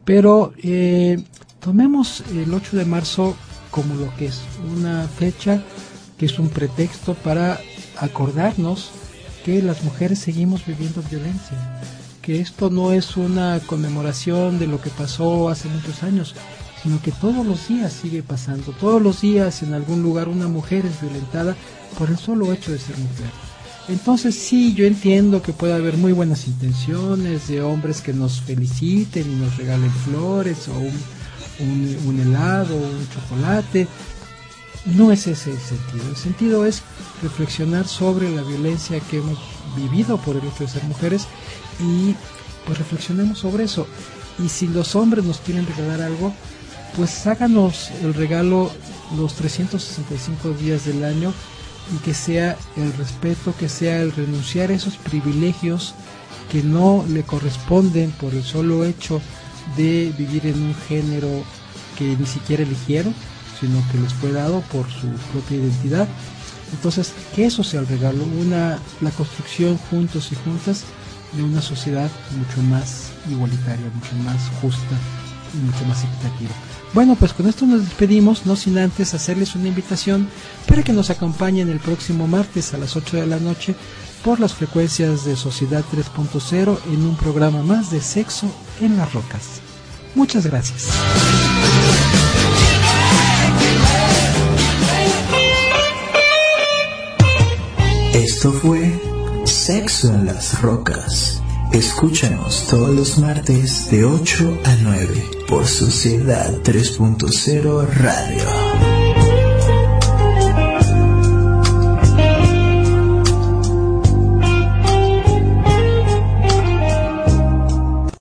pero eh, tomemos el 8 de marzo como lo que es una fecha que es un pretexto para acordarnos que las mujeres seguimos viviendo violencia, que esto no es una conmemoración de lo que pasó hace muchos años, sino que todos los días sigue pasando, todos los días en algún lugar una mujer es violentada por el solo hecho de ser mujer. Entonces sí, yo entiendo que puede haber muy buenas intenciones de hombres que nos feliciten y nos regalen flores o un, un, un helado un chocolate. No es ese el sentido. El sentido es reflexionar sobre la violencia que hemos vivido por el hecho de ser mujeres y pues reflexionemos sobre eso. Y si los hombres nos quieren regalar algo, pues háganos el regalo los 365 días del año y que sea el respeto, que sea el renunciar a esos privilegios que no le corresponden por el solo hecho de vivir en un género que ni siquiera eligieron, sino que les fue dado por su propia identidad. Entonces, que eso sea el regalo, una, la construcción juntos y juntas de una sociedad mucho más igualitaria, mucho más justa mucho más equitativo. Bueno, pues con esto nos despedimos, no sin antes hacerles una invitación para que nos acompañen el próximo martes a las 8 de la noche por las frecuencias de Sociedad 3.0 en un programa más de sexo en las rocas. Muchas gracias. Esto fue Sexo en las Rocas. Escúchanos todos los martes de 8 a 9 por Sociedad 3.0 Radio.